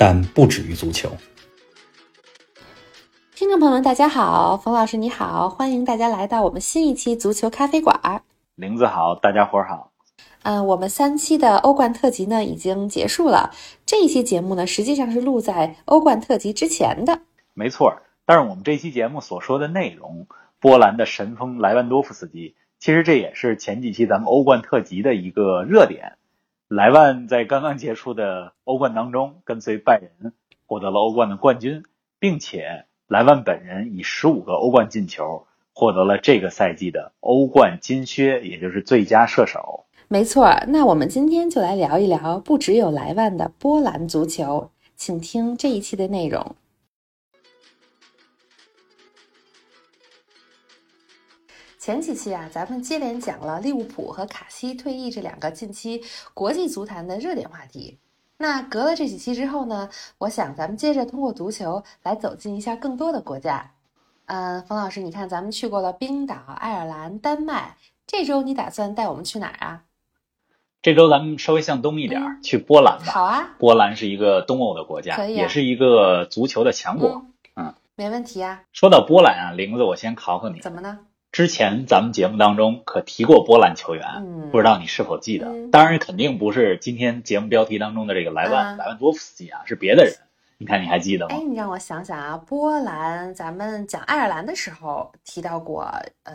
但不止于足球。听众朋友们，大家好，冯老师你好，欢迎大家来到我们新一期足球咖啡馆。林子好，大家伙儿好。嗯，我们三期的欧冠特辑呢已经结束了，这一期节目呢实际上是录在欧冠特辑之前的。没错，但是我们这期节目所说的内容，波兰的神锋莱万多夫斯基，其实这也是前几期咱们欧冠特辑的一个热点。莱万在刚刚结束的欧冠当中，跟随拜仁获得了欧冠的冠军，并且莱万本人以十五个欧冠进球获得了这个赛季的欧冠金靴，也就是最佳射手。没错，那我们今天就来聊一聊不只有莱万的波兰足球，请听这一期的内容。前几期啊，咱们接连讲了利物浦和卡西退役这两个近期国际足坛的热点话题。那隔了这几期之后呢，我想咱们接着通过足球来走进一下更多的国家。嗯，冯老师，你看咱们去过了冰岛、爱尔兰、丹麦，这周你打算带我们去哪儿啊？这周咱们稍微向东一点，去波兰吧。好啊，波兰是一个东欧的国家，也是一个足球的强国。嗯，没问题啊。说到波兰啊，玲子，我先考考你。怎么呢？之前咱们节目当中可提过波兰球员，不知道你是否记得？当然肯定不是今天节目标题当中的这个莱万莱万多夫斯基啊，是别的人。你看你还记得吗？哎，你让我想想啊，波兰，咱们讲爱尔兰的时候提到过，呃，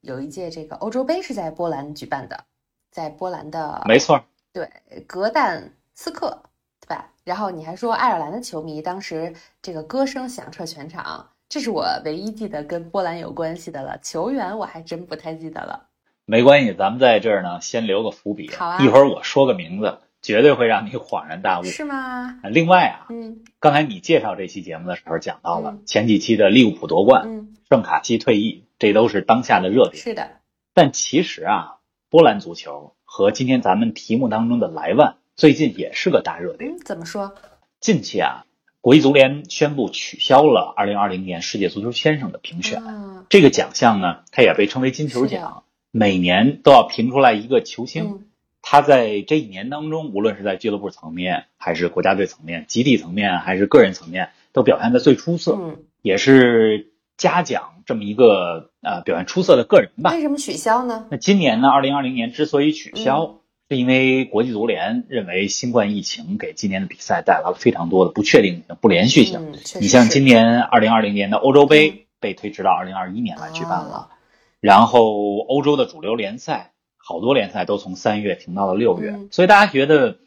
有一届这个欧洲杯是在波兰举办的，在波兰的，没错，对，格但斯克，对吧？然后你还说爱尔兰的球迷当时这个歌声响彻全场。这是我唯一记得跟波兰有关系的了，球员我还真不太记得了。没关系，咱们在这儿呢，先留个伏笔。好啊，一会儿我说个名字，绝对会让你恍然大悟。是吗？另外啊，嗯，刚才你介绍这期节目的时候讲到了前几期的利物浦夺冠，嗯，圣卡西退役，这都是当下的热点。是的。但其实啊，波兰足球和今天咱们题目当中的莱万最近也是个大热点。嗯，怎么说？近期啊。国际足联宣布取消了2020年世界足球先生的评选。这个奖项呢，它也被称为金球奖，每年都要评出来一个球星。他在这一年当中，无论是在俱乐部层面，还是国家队层面、集体层面，还是个人层面，都表现的最出色，也是嘉奖这么一个呃表现出色的个人吧。为什么取消呢？那今年呢？2020年之所以取消。是因为国际足联认为新冠疫情给今年的比赛带来了非常多的不确定性、不连续性。你像今年二零二零年的欧洲杯被推迟到二零二一年来举办了，然后欧洲的主流联赛好多联赛都从三月停到了六月，所以大家觉得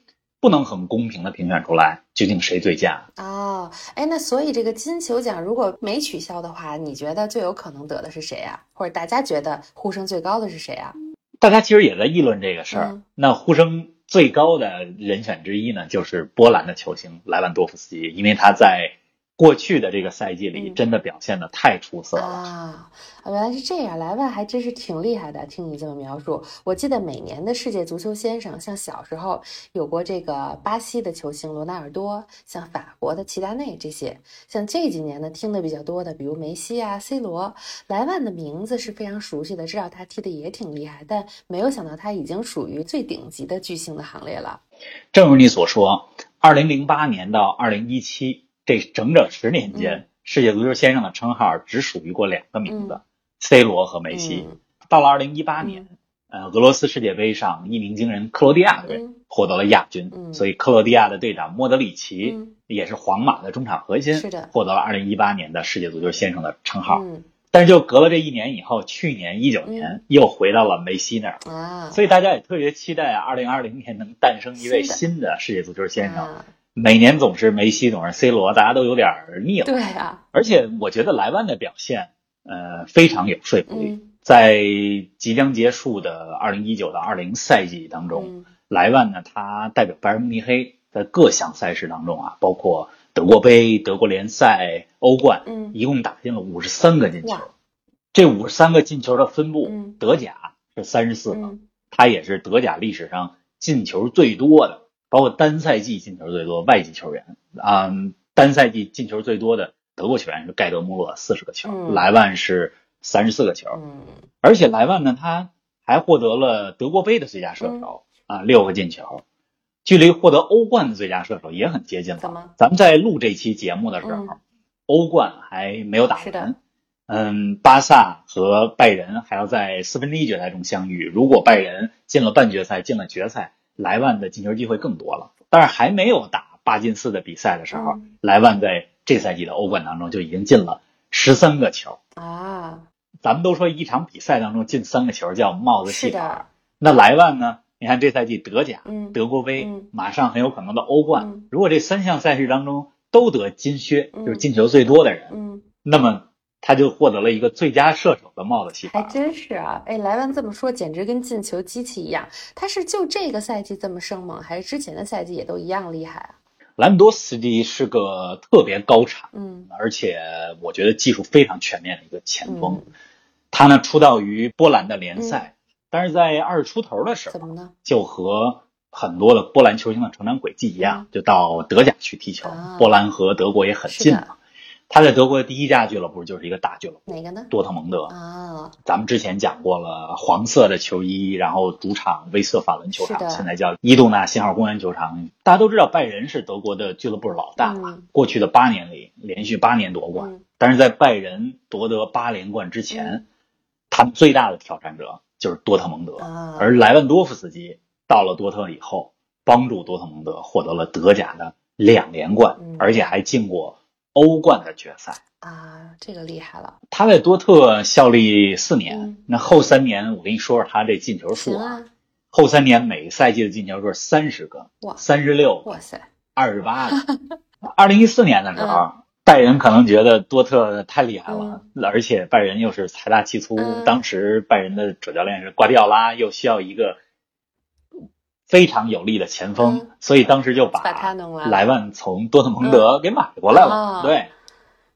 不能很公平的评选出来究竟谁最佳哦。哎，那所以这个金球奖如果没取消的话，你觉得最有可能得的是谁啊？或者大家觉得呼声最高的是谁啊？大家其实也在议论这个事儿。那呼声最高的人选之一呢，就是波兰的球星莱万多夫斯基，因为他在。过去的这个赛季里，真的表现的太出色了啊！原来是这样，莱万还真是挺厉害的。听你这么描述，我记得每年的世界足球先生，像小时候有过这个巴西的球星罗纳尔多，像法国的齐达内这些，像这几年呢听的比较多的，比如梅西啊、C 罗，莱万的名字是非常熟悉的，知道他踢的也挺厉害，但没有想到他已经属于最顶级的巨星的行列了。正如你所说，二零零八年到二零一七。这整整十年间，世界足球先生的称号只属于过两个名字：C 罗和梅西。到了二零一八年，呃，俄罗斯世界杯上，一鸣惊人克罗地亚队获得了亚军，所以克罗地亚的队长莫德里奇也是皇马的中场核心，获得了二零一八年的世界足球先生的称号。但是就隔了这一年以后，去年一九年又回到了梅西那儿，所以大家也特别期待二零二零年能诞生一位新的。世界足球先生。每年总是梅西，总是 C 罗，大家都有点腻了。对啊，而且我觉得莱万的表现，呃，非常有说服力。在即将结束的二零一九到二零赛季当中，莱万呢，他代表拜仁慕尼黑在各项赛事当中啊，包括德国杯、德国联赛、欧冠，嗯。一共打进了五十三个进球。这五十三个进球的分布，嗯。德甲是三十四个，嗯。他也是德甲历史上进球最多的，包括单赛季进球最多外籍球员啊、单赛季进球最多的德国球员是盖德穆勒四十个球，嗯莱万是三十四个球，嗯而且莱万呢，他还获得了德国杯的最佳射手、啊，六个进球，距离获得欧冠的最佳射手也很接近了。怎么？咱们在录这期节目的时候，嗯欧冠还没有打是的完。嗯，巴萨和拜仁还要在四分之一决赛中相遇。如果拜仁进了半决赛，进了决赛，莱万的进球机会更多了。但是还没有打八进四的比赛的时候，嗯莱万在这赛季的欧冠当中就已经进了十三个球。啊，咱们都说一场比赛当中进三个球叫帽子戏法，，那莱万呢？你看这赛季德甲、嗯德国杯，嗯马上很有可能的欧冠。嗯如果这三项赛事当中都得金靴，嗯就是进球最多的人，嗯，那么他就获得了一个最佳射手的帽子戏法。还真是啊！哎，莱万这么说，简直跟进球机器一样。他是就这个赛季这么生猛，还是之前的赛季也都一样厉害啊？兰多斯基是个特别高产，嗯而且我觉得技术非常全面的一个前锋。嗯，他呢出道于波兰的联赛，但是在二十出头的时候怎，么呢？就和很多的波兰球星的成长轨迹一样，就到德甲去踢球。波兰和德国也很近嘛。他在德国的第一家俱乐部就是一个大俱乐部哪个呢？多特蒙德。啊，咱们之前讲过了，黄色的球衣，然后主场威瑟法伦球场，现在叫伊杜纳信号公园球场。大家都知道拜仁是德国的俱乐部老大嘛，嗯过去的八年里连续八年夺冠。嗯但是在拜仁夺得八连冠之前，嗯他们最大的挑战者就是多特蒙德。啊，而莱万多夫斯基到了多特以后，帮助多特蒙德获得了德甲的两连冠，嗯而且还进过欧冠的决赛。啊，这个厉害了。他在多特效力四年，嗯。那后三年我跟你说说他这进球数行啊，后三年每赛季的进球数三十个哇，三十六、哇塞，二十八个。二零一四年的时候，嗯。拜仁可能觉得多特太厉害了，而且拜仁又是财大气粗，嗯。当时拜仁的主教练是瓜迪奥拉，又需要一个非常有力的前锋，嗯所以当时就把莱万从多特蒙德给买过来了，啊对，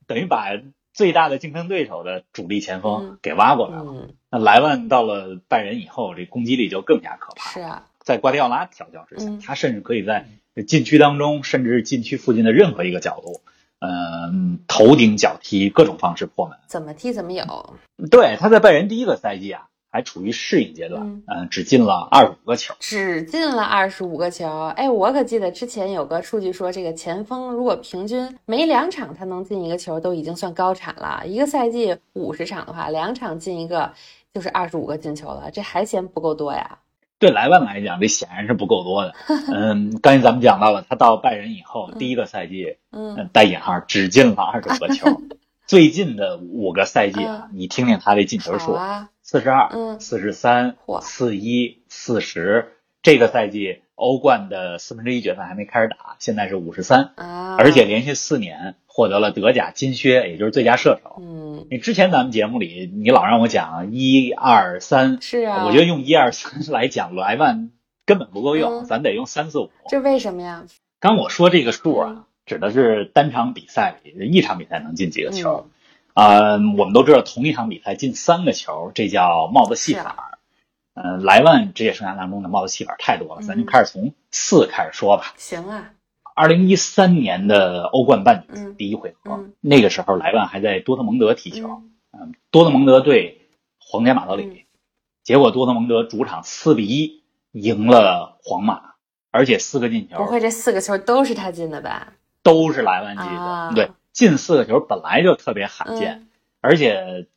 等于把最大的竞争对手的主力前锋嗯给挖过来了。嗯，那莱万到了拜仁以后，这攻击力就更加可怕。是啊，在瓜迪奥拉调教之下，嗯他甚至可以在禁区当中，甚至是禁区附近的任何一个角度，嗯、头顶脚踢，各种方式破门。怎么踢怎么有。对，他在拜仁第一个赛季啊，还处于适应阶段，嗯嗯、只进了二十五个球。只进了二十五个球，哎，我可记得之前有个数据说，这个前锋如果平均每两场他能进一个球，都已经算高产了。一个赛季五十场的话，两场进一个就是二十五个进球了，这还嫌不够多呀？对莱万来讲，这显然是不够多的。嗯，刚才咱们讲到了，他到拜仁以后，第一个赛季，嗯嗯，带引号只进了二十五个球。最近的五个赛季啊，你听听他这进球数，啊，四十二、嗯四十三嚯、四一、四十。这个赛季欧冠的四分之一决赛还没开始打，现在是五十三，啊，而且连续四年获得了德甲金靴，也就是最佳射手。嗯，你之前咱们节目里，你老让我讲一二三，是啊，我觉得用一二三来讲莱万根本不够用，嗯咱得用三四五。这为什么呀？刚我说这个数嗯啊，指的是单场比赛里一场比赛能进几个球。嗯啊、我们都知道同一场比赛进三个球，这叫帽子戏法。嗯、莱万职业生涯当中的帽子戏法太多了，咱就嗯开始从四开始说吧。行啊，二零一三年的欧冠半决赛嗯第一回合，嗯那个时候莱万还在多特蒙德踢球，嗯嗯，多特蒙德对皇家马德里，嗯结果多特蒙德主场四比一赢了皇马，而且四个进球不会这四个球都是他进的吧？都是莱万进的，啊。对，进四个球本来就特别罕见，嗯。而且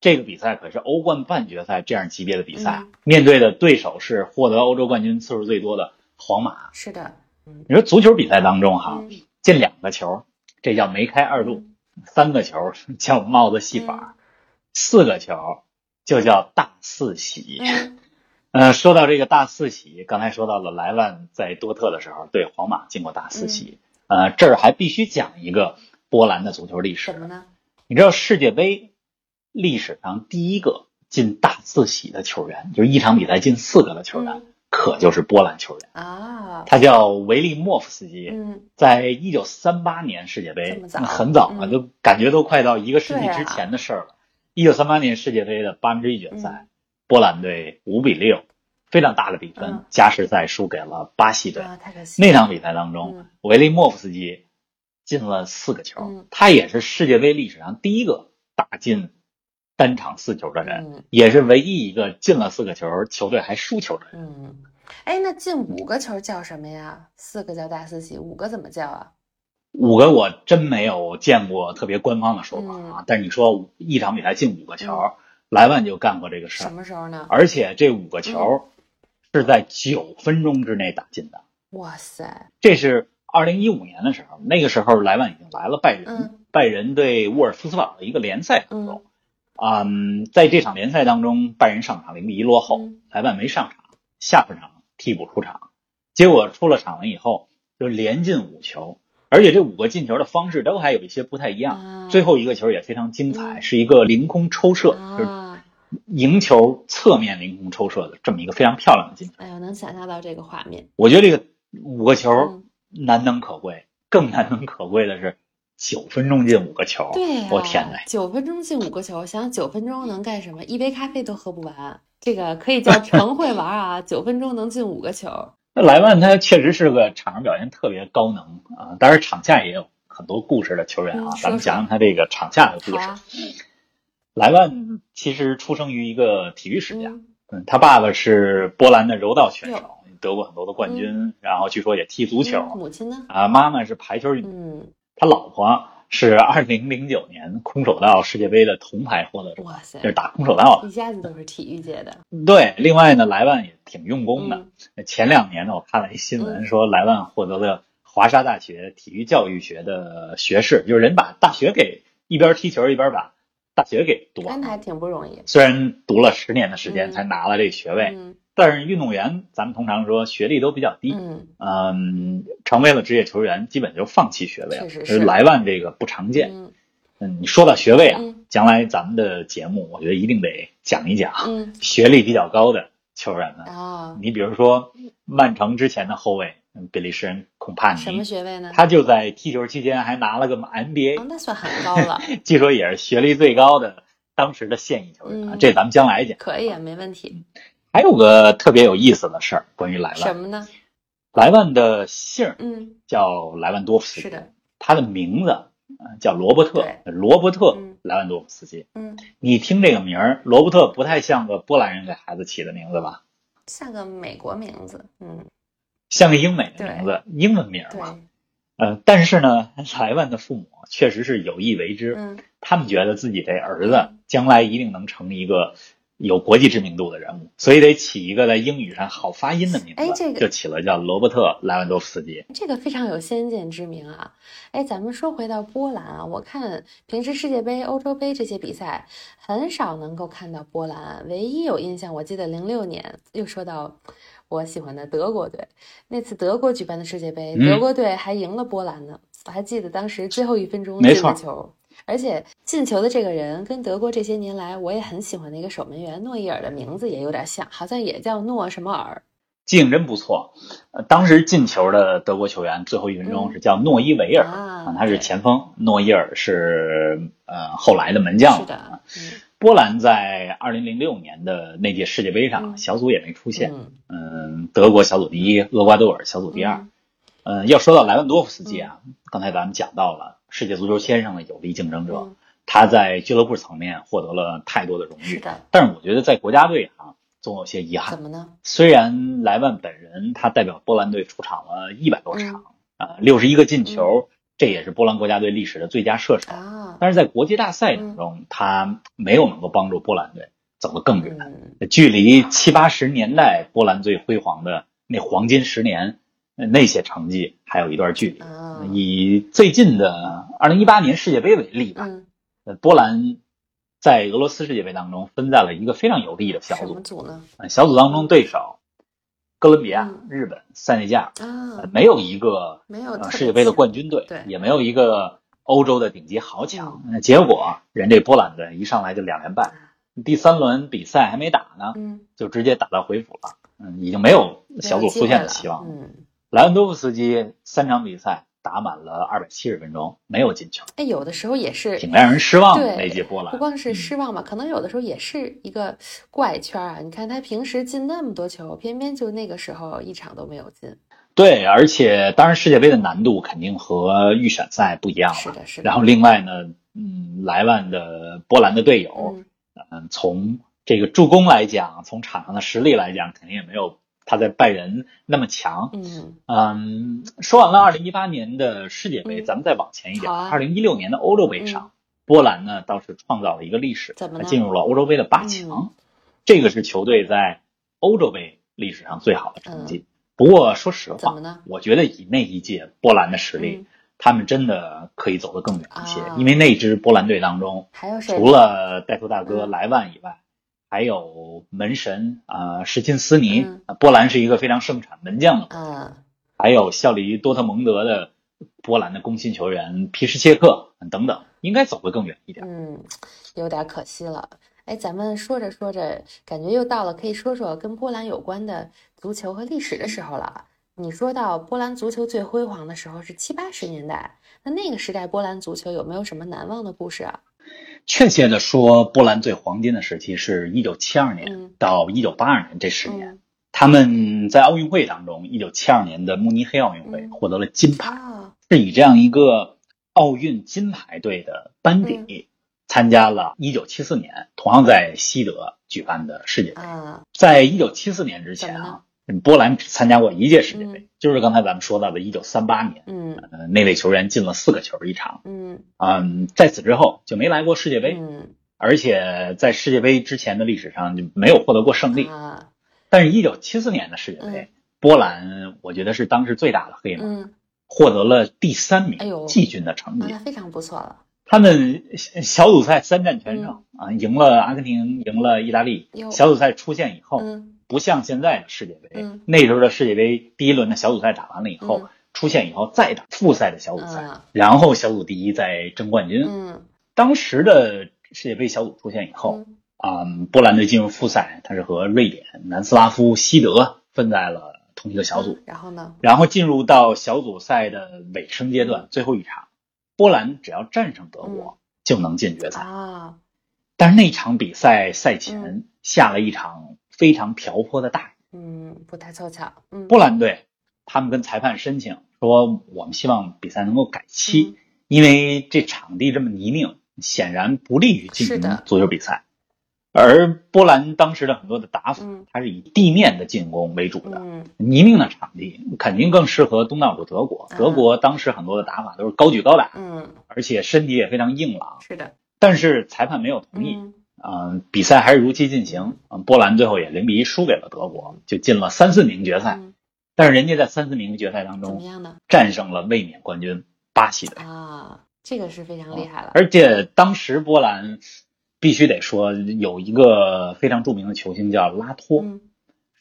这个比赛可是欧冠半决赛这样级别的比赛，嗯。面对的对手是获得欧洲冠军次数最多的皇马。是的，你说足球比赛当中哈，嗯。进两个球，这叫梅开二度；三个球叫帽子戏法；四个球就叫大四喜。嗯。呃，说到这个大四喜，刚才说到了莱万在多特的时候对皇马进过大四喜。呃，这儿还必须讲一个波兰的足球历史怎。么呢？你知道世界杯历史上第一个进大四喜的球员，就是一场比赛进四个的球员，嗯可就是波兰球员，啊，他叫维利莫夫斯基，嗯在一九三八年世界杯早很早了，嗯都感觉都快到一个世纪之前的事儿了。一九三八年世界杯的八分之一决赛，波兰队五比六，非常大的比分，嗯加时赛输给了巴西队。那场比赛当中，嗯维利莫夫斯基进了四个球，嗯他也是世界杯历史上第一个打进单场四球的人，嗯也是唯一一个进了四个球球队还输球的人。嗯，哎，那进五个球叫什么呀？四个叫大四喜，五个怎么叫啊？五个我真没有见过特别官方的说法啊，嗯但是你说一场比赛进五个球，莱万就干过这个事儿什，么时候呢？而且这五个球是在九分钟之内打进的。哇塞，这是二零一五年的时候，那个时候莱万已经来了拜仁，嗯拜仁对沃尔夫斯堡的一个联赛当中嗯，嗯，在这场联赛当中，拜仁上场零比一落后，嗯莱万没上场，下半场替补出场，结果出了场了以后就连进五球，而且这五个进球的方式都还有一些不太一样。啊最后一个球也非常精彩，嗯是一个凌空抽射，就赢球侧面凌空抽射的这么一个非常漂亮的进球。哎呦，能想象到这个画面。我觉得这个五个球嗯难能可贵，更难能可贵的是九分钟进五个球。对呀、我天呐！九分钟进五个球，想想九分钟能干什么？一杯咖啡都喝不完，这个可以叫成会玩啊！九分钟能进五个球，那莱万他确实是个场上表现特别高能啊，当然场下也有很多故事的球员啊。嗯说咱们讲讲他这个场下的故事。莱万其实出生于一个体育世家，嗯嗯，他爸爸是波兰的柔道选手，得过很多的冠军，然后据说也踢足球嗯母亲呢？啊。妈妈是排球运动员，嗯，他老婆是二零零九年空手道世界杯的铜牌获得者，哇塞就是打空手道的。一家子都是体育界的。对，另外呢，莱万也挺用功的。嗯前两年呢，我看了一新闻说，莱万获得了华沙大学体育教育学的学士，就是人把大学给一边踢球一边把大学给读完了。那还挺不容易。虽然读了十年的时间嗯才拿了这个学位，嗯但是运动员咱们通常说学历都比较低，嗯，嗯，成为了职业球员，基本就放弃学位了。确实是莱万这个不常见。嗯嗯，你说到学位啊，嗯将来咱们的节目我觉得一定得讲一讲嗯学历比较高的球员们。啊，你比如说曼城之前的后卫嗯比利时人孔帕什么，学位呢？他就在踢球期间还拿了个 MBA，、哦，那算很高了，据说也是学历最高的当时的现役球员这咱们将来讲。可以啊，没问题。还有个特别有意思的事儿，关于莱万，什么呢？莱万的姓叫莱万多夫斯基，是的，他的名字呃叫罗伯特，罗伯特嗯莱万多夫斯基。嗯，你听这个名儿，罗伯特不太像个波兰人给孩子起的名字吧？像个美国名字。嗯，像个英美的名字，英文名儿，嘛。呃，但是呢，莱万的父母确实是有意为之，嗯他们觉得自己这儿子将来一定能成一个有国际知名度的人物，所以得起一个在英语上好发音的名字，哎这个就起了叫罗伯特·莱万多夫斯基。这个非常有先见之明啊！哎，咱们说回到波兰啊，我看平时世界杯、欧洲杯这些比赛很少能够看到波兰，唯一有印象，我记得零六年又说到我喜欢的德国队，那次德国举办的世界杯，嗯德国队还赢了波兰呢。我还记得当时最后一分钟进的球，而且进球的这个人跟德国这些年来我也很喜欢的一个守门员诺伊尔的名字也有点像，好像也叫诺什么尔。记性真不错。呃，当时进球的德国球员最后一分钟嗯是叫诺伊维尔，啊他是前锋，诺伊尔是呃后来的门将。是的，嗯波兰在二零零六年的那届世界杯上，嗯小组也没出现。嗯嗯，德国小组第一，厄瓜多尔小组第二。嗯嗯，要说到莱万多夫斯基啊，刚才咱们讲到了世界足球先生的有力竞争者，嗯他在俱乐部层面获得了太多的荣誉，是的，但是我觉得在国家队啊，总有些遗憾怎。么呢？虽然莱万本人他代表波兰队出场了一百多嗯场，啊、六十一个进球，这也是波兰国家队历史的最佳射手。啊，但是在国际大赛当中，他没有能够帮助波兰队走得更远。嗯距离七八十年代波兰最辉煌的那黄金十年，呃那些成绩还有一段距离。啊，以最近的二零一八年世界杯为例吧，波兰在俄罗斯世界杯当中分在了一个非常有利的小什么组，组呢？呃小组当中对手哥伦比亚嗯、日本、塞内加尔，啊呃，没有一个没有呃世界杯的冠军队，对也没有一个欧洲的顶级豪强。呃结果人这波兰队一上来就两连败，第三轮比赛还没打呢，嗯就直接打道回府了。嗯，已经没有小组出线的希望。嗯，莱万多夫斯基三场比赛打满了二百七十分钟，没有进球，哎，有的时候也是挺让人失望的。对那届波兰不光是失望吧，可能有的时候也是一个怪圈啊。你看他平时进那么多球，偏偏就那个时候一场都没有进。对，而且当然世界杯的难度肯定和预选赛不一样了。是的，是的。然后另外呢，嗯，莱万的波兰的队友，嗯，嗯，从这个助攻来讲，从场上的实力来讲，肯定也没有他在拜仁那么强。嗯。嗯，说完了二零一八年的世界杯，嗯。咱们再往前一点，二零一六年的欧洲杯上，波兰呢倒是创造了一个历史，他进入了欧洲杯的八强，嗯。这个是球队在欧洲杯历史上最好的成绩。不过说实话我觉得以那一届波兰的实力，嗯。他们真的可以走得更远一些，啊。因为那支波兰队当中，还有谁？除了带头大哥嗯。莱万以外，还有门神啊、呃什金斯尼、波兰是一个非常盛产门将的国家嗯还有效力于多特蒙德的波兰的攻心球员皮什切克等等，应该走得更远一点。嗯，有点可惜了。哎，咱们说着说着，感觉又到了可以说说跟波兰有关的足球和历史的时候了。你说到波兰足球最辉煌的时候是七八十年代，那那个时代波兰足球有没有什么难忘的故事啊？确切的说，波兰最黄金的时期是一九七二年嗯。到一九八二年这十年。嗯。他们在奥运会当中，一九七二年的慕尼黑奥运会嗯。获得了金牌，啊，是以这样一个奥运金牌队的班底嗯。参加了一九七四年同样在西德举办的世界杯。啊，在一九七四年之前啊，波兰只参加过一届世界杯，嗯就是刚才咱们说到的1938年，嗯呃，那位球员进了四个球一场。嗯嗯，在此之后就没来过世界杯，嗯而且在世界杯之前的历史上就没有获得过胜利。啊但是，一九七四年的世界杯，波兰我觉得是当时最大的黑马，嗯，获得了第三名季军的成绩。那非常不错了。他们小组赛三战全胜、啊，赢了阿根廷，赢了意大利。小组赛出线以后，嗯不像现在的世界杯，嗯那时候的世界杯第一轮的小组赛打完了以后，嗯出现以后再打复赛的小组赛，啊然后小组第一再争冠军。嗯当时的世界杯小组出现以后，嗯啊、波兰队进入复赛，它是和瑞典、南斯拉夫、西德分在了同一个小组，嗯然后呢？然后进入到小组赛的尾声阶段，最后一场，波兰只要战胜德国、就能进决赛。啊但是那场比赛赛前嗯下了一场非常瓢泼的大雨，嗯，不太凑巧。嗯波兰队他们跟裁判申请说，我们希望比赛能够改期，嗯因为这场地这么泥泞，显然不利于进行足球比赛。而波兰当时的很多的打法，嗯它是以地面的进攻为主的，嗯泥泞的场地肯定更适合东道主德国。啊德国当时很多的打法都是高举高打，嗯，而且身体也非常硬朗，是的。但是裁判没有同意。嗯嗯、比赛还是如期进行。嗯，波兰最后也零比一输给了德国，就进了三四名决赛。嗯但是人家在三四名决赛当中怎么样呢？战胜了卫冕冠军巴西队，啊，这个是非常厉害了。而且当时波兰必须得说有一个非常著名的球星叫拉托，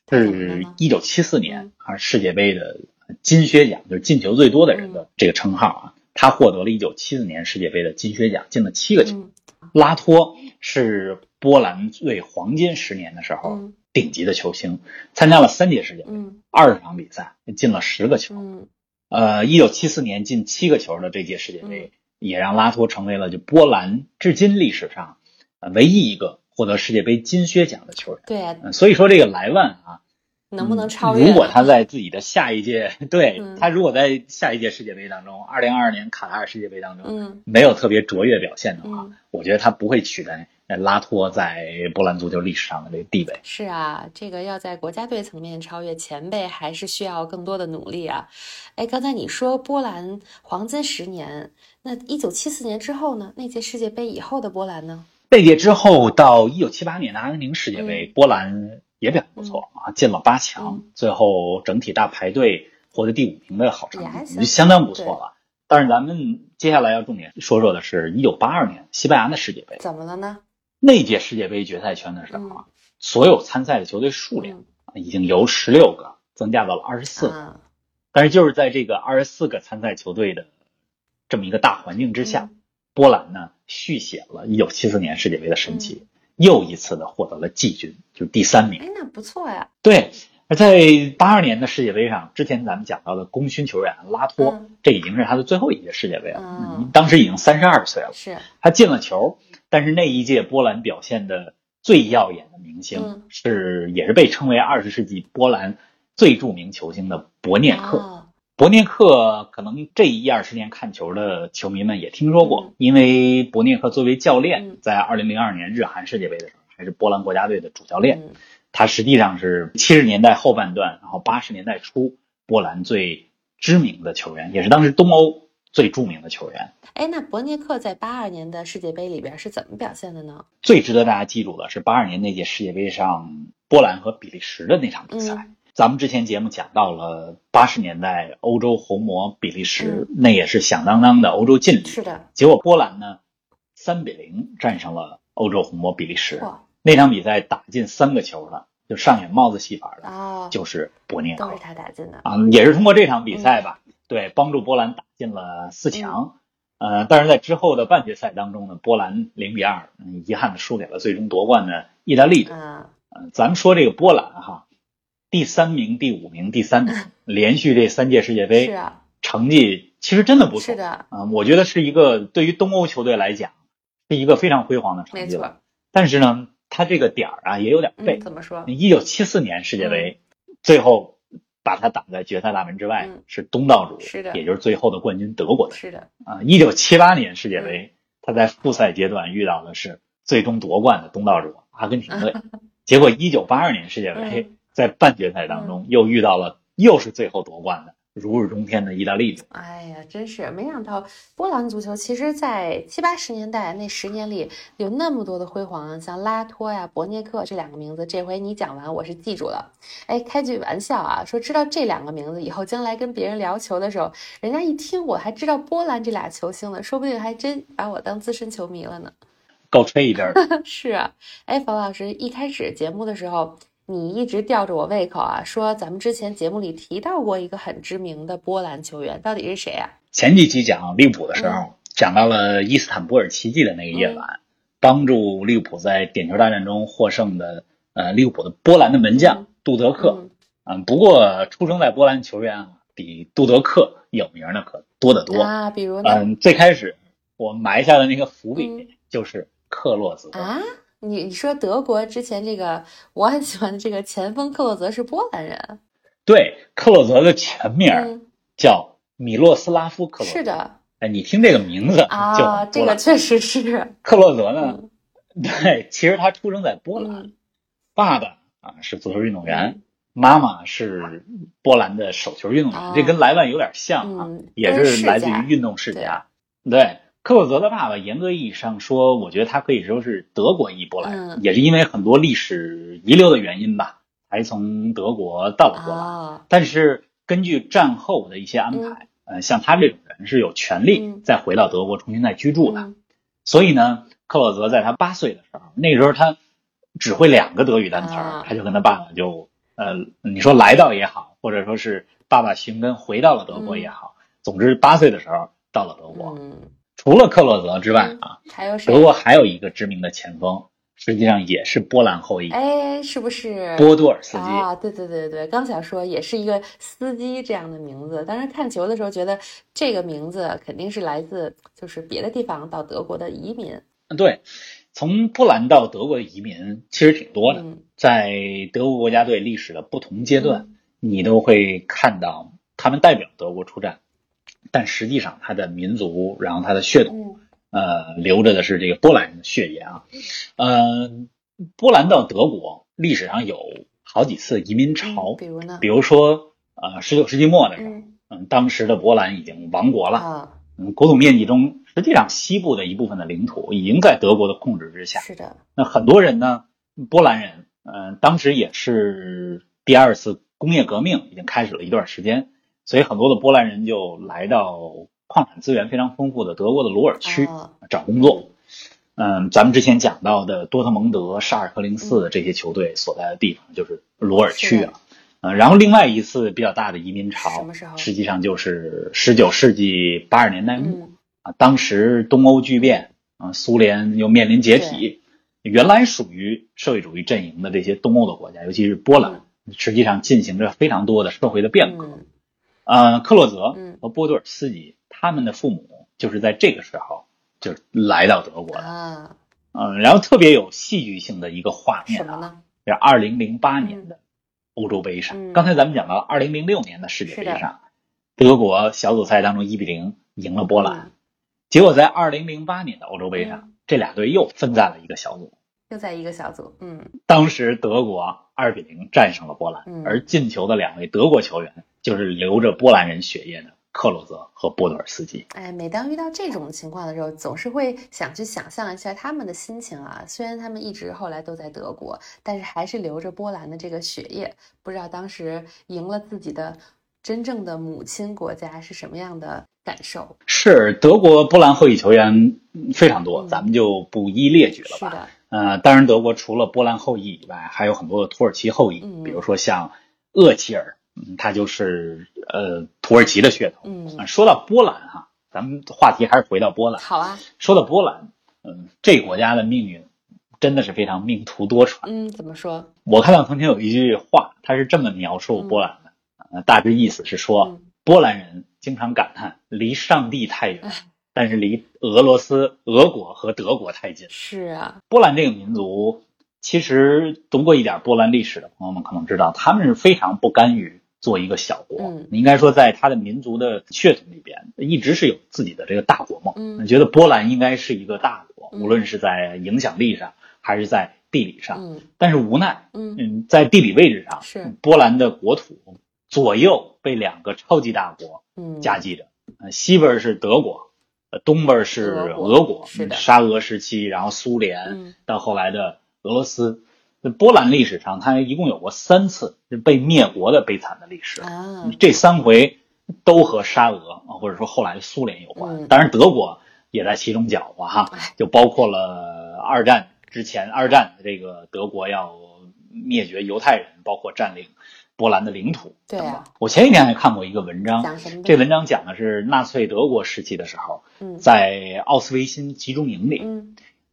是呢一九七四嗯年世界杯的金靴奖，就是进球最多的人嗯的这个称号啊。他获得了一九七四年世界杯的金靴奖，进了七个球。嗯拉托是波兰最黄金十年的时候嗯。顶级的球星，参加了三届世界杯，嗯。二十场比赛进了十个球。嗯。呃，一九七四年进七个球的这届世界杯，也让拉托成为了就波兰至今历史上呃唯一一个获得世界杯金靴奖的球员。对所以说这个莱万啊，能不能超越？如果他在自己的下一届，对、嗯他如果在下一届世界杯当中，二零二二年卡塔尔世界杯当中、嗯没有特别卓越表现的话，嗯，我觉得他不会取代呃拉托在波兰足球历史上的这个地位。是啊，这个要在国家队层面超越前辈，还是需要更多的努力啊。哎，刚才你说波兰黄金十年，那一九七四年之后呢？那届世界杯以后的波兰呢？那届之后到一九七八年的阿根廷世界杯，嗯波兰也表现不错、啊，进了八强，嗯。最后整体大排队获得第五名的好成绩，也还行相当不错了。但是咱们接下来要重点说说的是一九八二年西班牙的世界杯，怎么了呢？那届世界杯决赛圈的时候啊，所有参赛的球队数量已经由十六个增加到了二十四个。啊，但是就是在这个二十四个参赛球队的这么一个大环境之下，嗯。波兰呢续写了一九七四年世界杯的神奇，又一次的获得了季军，就是第三名。哎，那不错呀。对，而在八二年的世界杯上，之前咱们讲到的功勋球员拉托，嗯这已经是他的最后一届世界杯了，嗯嗯当时已经三十二岁了。是，他进了球，但是那一届波兰表现的最耀眼的明星、嗯是，也是被称为二十世纪波兰最著名球星的博涅克。哦博涅克可能这一二十年看球的球迷们也听说过，嗯因为博涅克作为教练，嗯在二零零二年日韩世界杯的时候，还是波兰国家队的主教练。嗯他实际上是七十年代后半段，然后八十年代初波兰最知名的球员，也是当时东欧最著名的球员。哎，那博涅克在八二年的世界杯里边是怎么表现的呢？最值得大家记住的是八二年那届世界杯上波兰和比利时的那场比赛。嗯咱们之前节目讲到了八十年代欧洲红魔比利时，嗯那也是响当当的欧洲劲旅。是的，结果波兰呢，三比零战胜了欧洲红魔比利时。哇那场比赛打进三个球的，就上演帽子戏法的，啊，就是博涅克都是他打进的。啊，也是通过这场比赛吧，对，帮助波兰打进了四强。呃，但是在之后的半决赛当中呢，波兰零比二，嗯，遗憾的输给了最终夺冠的意大利队。嗯，呃，咱们说这个波兰哈，第三名、第五名、第三名，连续这三届世界是杯啊，成绩其实真的不错。是的，啊、我觉得是一个对于东欧球队来讲是一个非常辉煌的成没绩了。错。但是呢，他这个点儿啊也有点背嗯，。怎么说？一九七四年世界杯、最后把他挡在决赛大门之外，嗯是东道主，是的也就是最后的冠军德国队。是的，啊，一九七八年世界嗯杯，他在复赛阶段遇到的是最终夺冠的东道主阿根廷队，结果一九八二年世界杯、嗯在半决赛当中又遇到了又是最后夺冠的如日中天的意大利队。哎呀，真是没想到波兰足球其实，在七八十年代那十年里有那么多的辉煌，像拉托呀、博涅克这两个名字，这回你讲完我是记住了。哎，开句玩笑啊，说知道这两个名字以后，将来跟别人聊球的时候，人家一听我还知道波兰这俩球星呢，说不定还真把我当资深球迷了呢。够吹一阵儿的，是啊，哎，冯老师，一开始节目的时候，你一直吊着我胃口啊，说咱们之前节目里提到过一个很知名的波兰球员，到底是谁啊？前几期讲利物浦的时候，嗯讲到了伊斯坦布尔奇迹的那个夜晚，帮助利物浦在点球大战中获胜的呃利物浦的波兰的门将、嗯杜德克。嗯嗯，不过出生在波兰球员啊，比杜德克有名的可多得多。啊，比如呢？嗯，最开始我埋下的那个伏笔嗯就是克洛泽。啊，你你说德国之前这个我很喜欢的这个前锋克洛泽是波兰人，对，克洛泽的全名叫米洛斯拉夫·克洛泽。是的哎，你听这个名字啊，这个确实是，克洛泽呢，嗯对，其实他出生在波兰，嗯爸爸啊是足球运动员，嗯妈妈是波兰的手球运动员，哦这跟莱万有点像啊，嗯也是来自于运动世家。对，克洛泽的爸爸严格意义上说，我觉得他可以说是德国裔波兰人，嗯也是因为很多历史遗留的原因吧，才从德国到了波兰。啊，但是根据战后的一些安排，呃，像他这种人是有权利嗯再回到德国重新再居住的。嗯所以呢，克洛泽在他八岁的时候，那时候他只会两个德语单词他就跟他爸爸就呃，你说来到也好，或者说是爸爸寻根回到了德国也好，总之八岁的时候到了德国。嗯，除了克洛泽之外啊，还有谁德？国还有一个知名的前锋，实际上也是波兰后裔，哎，是不是波多尔斯基。啊，对对对对，刚想说也是一个司机这样的名字，当时看球的时候觉得这个名字肯定是来自就是别的地方到德国的移民，对，从波兰到德国的移民其实挺多的，嗯在德国国家队历史的不同阶段，嗯你都会看到他们代表德国出战，但实际上他的民族，然后他的血统，嗯呃，流着的是这个波兰人的血液啊。呃，波兰到德国历史上有好几次移民潮嗯，比如呢比？如说呃，十九世纪末的时候，嗯嗯，当时的波兰已经亡国了，啊，嗯，国土面积中实际上西部的一部分的领土已经在德国的控制之下。是的，那很多人呢，波兰人，嗯、当时也是第二次工业革命已经开始了一段时间，所以很多的波兰人就来到矿产资源非常丰富的德国的鲁尔区啊找工作。嗯，咱们之前讲到的多特蒙德、沙尔克零四这些球队所在的地方就是鲁尔区啊。嗯，然后另外一次比较大的移民潮实际上就是十九世纪八十年代末。嗯啊，当时东欧巨变，啊，苏联又面临解体，原来属于社会主义阵营的这些东欧的国家，尤其是波兰，嗯实际上进行着非常多的社会的变革。嗯呃，克洛泽嗯和波多尔斯基他们的父母就是在这个时候就来到德国的。啊，嗯，然后特别有戏剧性的一个画面啊，什么呢？是二零零八年的欧洲杯上。嗯刚才咱们讲到二零零六年的世界杯上，德国小组赛当中一比零赢了波兰，嗯结果在二零零八年的欧洲杯上，嗯这俩队又分在了一个小组。又在一个小组，嗯当时德国二比零战胜了波兰，嗯而进球的两位德国球员就是流着波兰人血液的克洛泽和波多尔斯基。哎，每当遇到这种情况的时候，总是会想去想象一下他们的心情啊。虽然他们一直后来都在德国，但是还是流着波兰的这个血液。不知道当时赢了自己的真正的母亲国家是什么样的感受？是德国波兰后裔球员嗯非常多，嗯咱们就不一列举了吧。是的，呃，当然，德国除了波兰后裔以外，还有很多的土耳其后裔，嗯比如说像厄齐尔，嗯，他就是呃土耳其的血统。嗯啊，说到波兰哈、咱们话题还是回到波兰。好啊，说到波兰，嗯，这个国家的命运真的是非常命途多舛。嗯，怎么说？我看到曾经有一句话，它是这么描述波兰的，呃，大致意思是说，嗯波兰人经常感叹离上帝太远哎，但是离俄罗斯、俄国和德国太近。是啊，波兰这个民族，其实读过一点波兰历史的朋友们可能知道，他们是非常不甘于做一个小国。嗯应该说，在他的民族的血统里边，一直是有自己的这个大国梦。嗯觉得波兰应该是一个大国，嗯无论是在影响力上还是在地理上。嗯但是无奈，嗯嗯，在地理位置上，是波兰的国土左右被两个超级大国嗯，夹击着，呃，西边是德国，呃，东边是俄国俄国，是的嗯沙俄时期，然后苏联，嗯到后来的俄罗斯。那波兰历史上，它一共有过三次被灭国的悲惨的历史，啊，这三回都和沙俄啊，或者说后来的苏联有关。嗯当然，德国也在其中搅和哈哎，就包括了二战之前，二战这个德国要灭绝犹太人，包括占领波兰的领土。对啊，我前几天还看过一个文章？这文章讲的是纳粹德国时期的时候，嗯在奥斯维辛集中营里，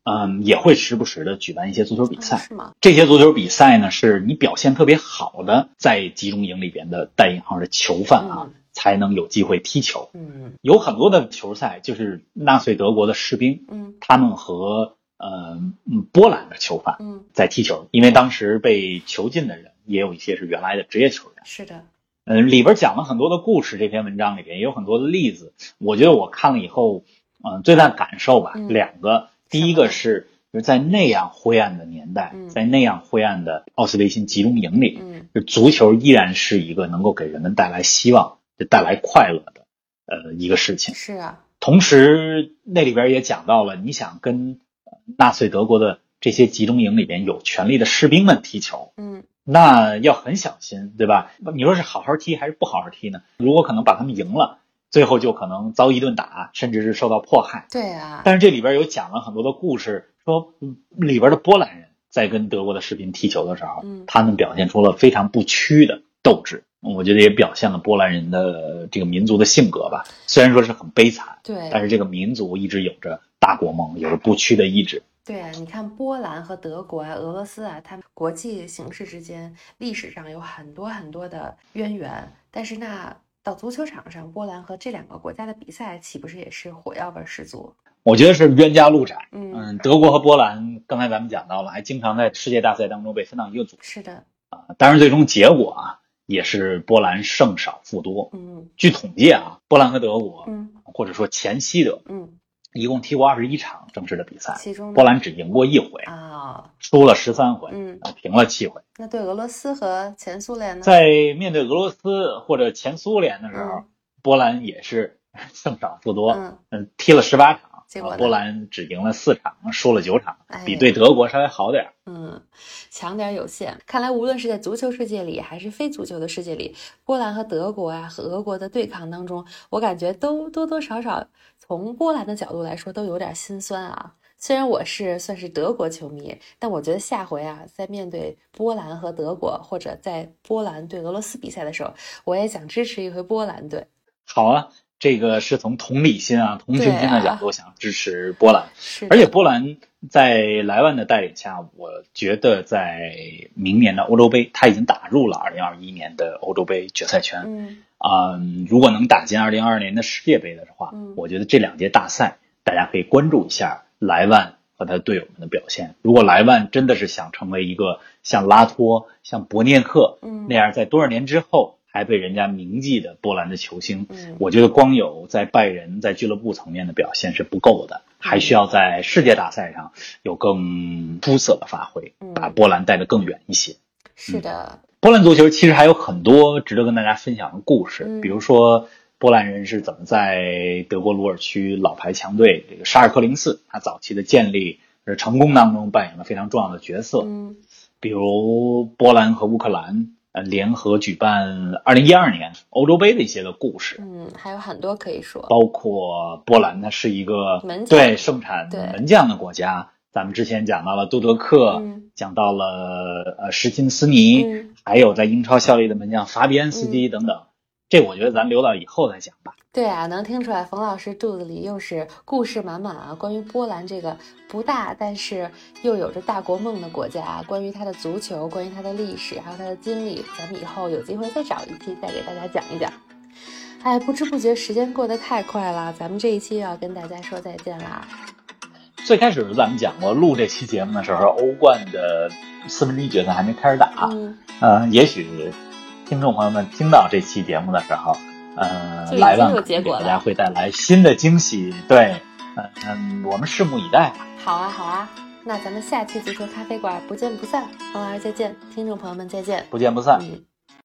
嗯，嗯，也会时不时的举办一些足球比赛。啊是吗？这些足球比赛呢，是你表现特别好的在集中营里边的带引号的囚犯啊，嗯才能有机会踢球。嗯有很多的球赛就是纳粹德国的士兵，嗯他们和呃嗯波兰的囚犯嗯，在踢球，因为当时被囚禁的人也有一些是原来的职业球员。是的，嗯，里边讲了很多的故事，这篇文章里边也有很多的例子。我觉得我看了以后，嗯、最大感受吧，嗯两个，第一个是就是在那样灰暗的年代，嗯在那样灰暗的奥斯维辛集中营里，嗯就足球依然是一个能够给人们带来希望、就带来快乐的呃一个事情。是啊，同时，那里边也讲到了，你想跟呃纳粹德国的这些集中营里边有权利的士兵们踢球，嗯那要很小心，对吧？你说是好好踢还是不好好踢呢？如果可能把他们赢了，最后就可能遭一顿打，甚至是受到迫害。对啊，但是这里边有讲了很多的故事，说嗯里边的波兰人在跟德国的士兵踢球的时候，嗯他们表现出了非常不屈的斗志。我觉得也表现了波兰人的这个民族的性格吧。虽然说是很悲惨，对，但是这个民族一直有着大国梦，有着不屈的意志。对啊，你看波兰和德国啊、俄罗斯啊，他们国际形势之间历史上有很多很多的渊源，但是那到足球场上，波兰和这两个国家的比赛，岂不是也是火药味十足？我觉得是冤家路窄。嗯，嗯，德国和波兰，刚才咱们讲到了，还经常在世界大赛当中被分到一个组。是的，啊当然，最终结果啊，也是波兰胜少负多。嗯据统计啊，波兰和德国，嗯或者说前西德，嗯，一共踢过二十一场正式的比赛，其中波兰只赢过一回，啊，输了十三回，嗯，啊平了七回。那对俄罗斯和前苏联呢？在面对俄罗斯或者前苏联的时候，嗯波兰也是 胜少负多，嗯嗯，踢了十八场，结果波兰只赢了四场，输了九场哎，比对德国稍微好点儿。嗯，强点有限。看来无论是在足球世界里，还是非足球的世界里，波兰和德国啊和俄国的对抗当中，我感觉都多多少少从波兰的角度来说都有点心酸啊。虽然我是算是德国球迷，但我觉得下回啊，在面对波兰和德国，或者在波兰对俄罗斯比赛的时候，我也想支持一回波兰队。好啊，这个是从同理心啊、同情心的角度想支持波兰，是，而且波兰在莱万的带领下，我觉得在明年的欧洲杯，他已经打入了2021年的欧洲杯决赛圈。嗯啊、如果能打进2022年的世界杯的话，嗯我觉得这两届大赛大家可以关注一下莱万和他队友们的表现。如果莱万真的是想成为一个像拉托、像博涅克嗯那样在多少年之后还被人家铭记的波兰的球星，嗯。我觉得光有在拜仁在俱乐部层面的表现是不够的，还需要在世界大赛上有更出色的发挥嗯，把波兰带得更远一些。是的，波兰足球其实还有很多值得跟大家分享的故事，嗯。比如说波兰人是怎么在德国鲁尔区老牌强队这个沙尔克零四，他早期的建立是成功当中扮演了非常重要的角色。嗯。比如波兰和乌克兰呃联合举办二零一二年欧洲杯的一些个故事，嗯，还有很多可以说，包括波兰它是一个门对盛产门将的国家。咱们之前讲到了杜德克，嗯。讲到了呃什琴斯尼，嗯。还有在英超效力的门将法比安斯基等等。这我觉得咱留到以后再讲吧。对啊，能听出来冯老师肚子里又是故事满满啊！关于波兰这个不大，但是又有着大国梦的国家，关于它的足球，关于它的历史，还有它的经历，咱们以后有机会再找一期再给大家讲一讲。哎，不知不觉时间过得太快了，咱们这一期要跟大家说再见啦。最开始咱们讲过，录这期节目的时候，欧冠的四分之一决赛还没开始打。嗯，呃，也许听众朋友们听到这期节目的时候，呃就，已经莱万有结果了给大家会带来新的惊喜。对，嗯、嗯，我们拭目以待吧。好啊，好啊，那咱们下期足球咖啡馆不见不散。王老师再见，听众朋友们再见。不见不散。嗯。